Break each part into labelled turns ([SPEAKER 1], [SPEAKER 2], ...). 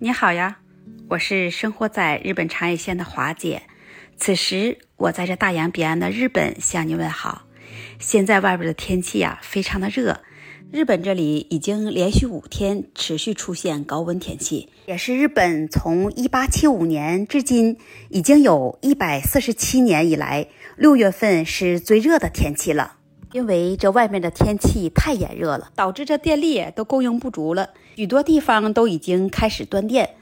[SPEAKER 1] 你好呀，我是生活在日本长野县的华姐。此时我在这大洋彼岸的日本向你问好。现在外边的天气呀，非常的热。日本这里已经连续五天持续出现高温天气，也是日本从一八七五年至今已经有一百四十七年以来六月份是最热的天气了。因为这外面的天气太炎热了，导致这电力都供应不足了，许多地方都已经开始断电。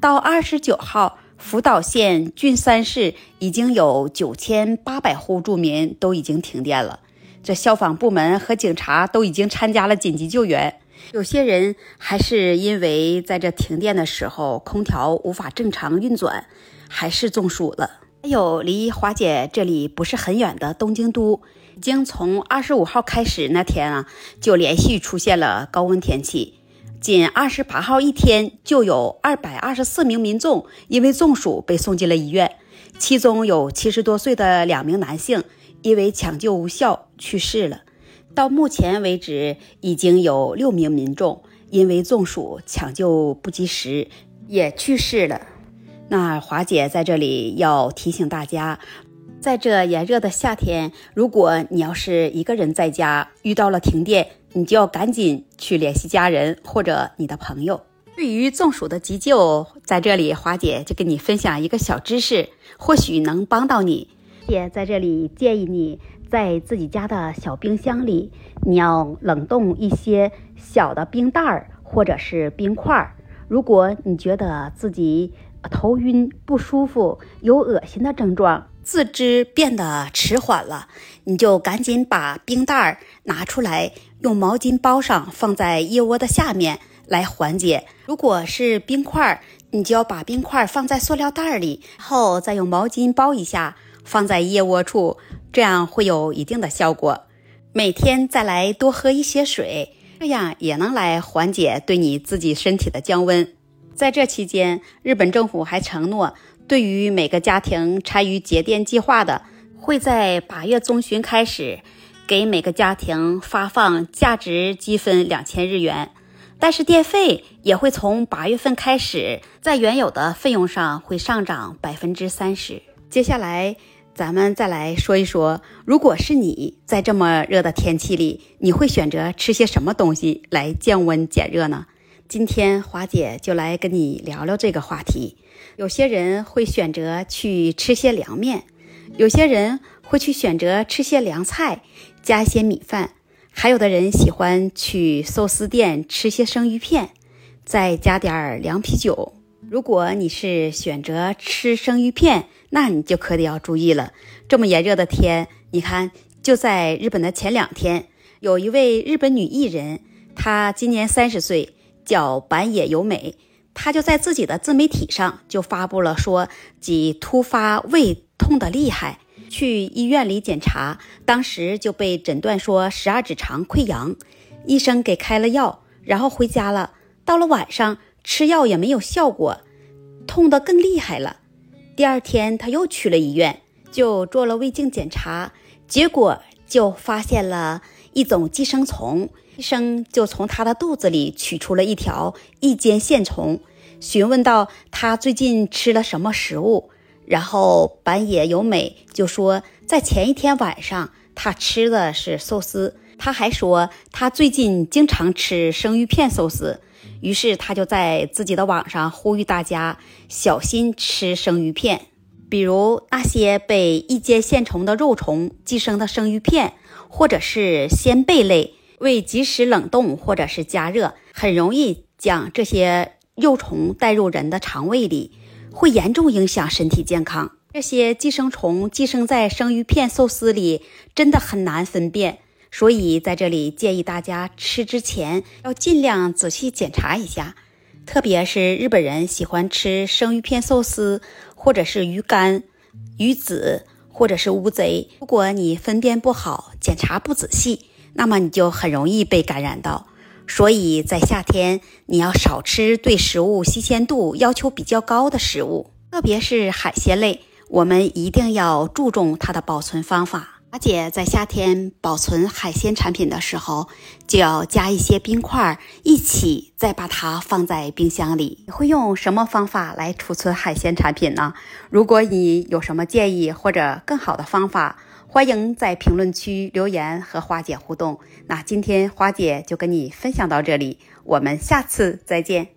[SPEAKER 1] 到二十九号，福岛县郡山市已经有九千八百户住民都已经停电了。这消防部门和警察都已经参加了紧急救援，有些人还是因为在这停电的时候空调无法正常运转，还是中暑了。还有离华姐这里不是很远的东京都，已经从二十五号开始那天啊，就连续出现了高温天气，仅二十八号一天就有二百二十四名民众因为中暑被送进了医院，其中有七十多岁的两名男性。因为抢救无效去世了。到目前为止，已经有六名民众因为中暑抢救不及时也去世了。那华姐在这里要提醒大家，在这炎热的夏天，如果你要是一个人在家遇到了停电，你就要赶紧去联系家人或者你的朋友。对于中暑的急救，在这里华姐就跟你分享一个小知识，或许能帮到你。也在这里建议你在自己家的小冰箱里，你要冷冻一些小的冰袋儿或者是冰块儿。如果你觉得自己头晕不舒服、有恶心的症状，自知变得迟缓了，你就赶紧把冰袋拿出来，用毛巾包上，放在腋窝的下面来缓解。如果是冰块，你就要把冰块放在塑料袋里，然后再用毛巾包一下。放在腋窝处，这样会有一定的效果。每天再来多喝一些水，这样也能来缓解对你自己身体的降温。在这期间，日本政府还承诺，对于每个家庭参与节电计划的，会在八月中旬开始给每个家庭发放价值积分两千日元。但是电费也会从八月份开始，在原有的费用上会上涨百分之三十。接下来。咱们再来说一说，如果是你在这么热的天气里，你会选择吃些什么东西来降温减热呢？今天华姐就来跟你聊聊这个话题。有些人会选择去吃些凉面，有些人会去选择吃些凉菜，加一些米饭，还有的人喜欢去寿司店吃些生鱼片，再加点儿凉啤酒。如果你是选择吃生鱼片，那你就可得要注意了。这么炎热的天，你看，就在日本的前两天，有一位日本女艺人，她今年三十岁，叫板野由美，她就在自己的自媒体上就发布了说，己突发胃痛的厉害，去医院里检查，当时就被诊断说十二指肠溃疡，医生给开了药，然后回家了。到了晚上。吃药也没有效果，痛得更厉害了。第二天他又去了医院，就做了胃镜检查，结果就发现了一种寄生虫。医生就从他的肚子里取出了一条异间线虫，询问到他最近吃了什么食物，然后板野由美就说，在前一天晚上他吃的是寿司。他还说他最近经常吃生鱼片寿司。于是他就在自己的网上呼吁大家小心吃生鱼片，比如那些被异间线虫的肉虫寄生的生鱼片，或者是鲜贝类，未及时冷冻或者是加热，很容易将这些幼虫带入人的肠胃里，会严重影响身体健康。这些寄生虫寄生在生鱼片、寿司里，真的很难分辨。所以在这里建议大家吃之前要尽量仔细检查一下，特别是日本人喜欢吃生鱼片寿司，或者是鱼干、鱼子，或者是乌贼。如果你分辨不好、检查不仔细，那么你就很容易被感染到。所以在夏天你要少吃对食物新鲜度要求比较高的食物，特别是海鲜类，我们一定要注重它的保存方法。华姐在夏天保存海鲜产品的时候，就要加一些冰块，一起再把它放在冰箱里。你会用什么方法来储存海鲜产品呢？如果你有什么建议或者更好的方法，欢迎在评论区留言和花姐互动。那今天花姐就跟你分享到这里，我们下次再见。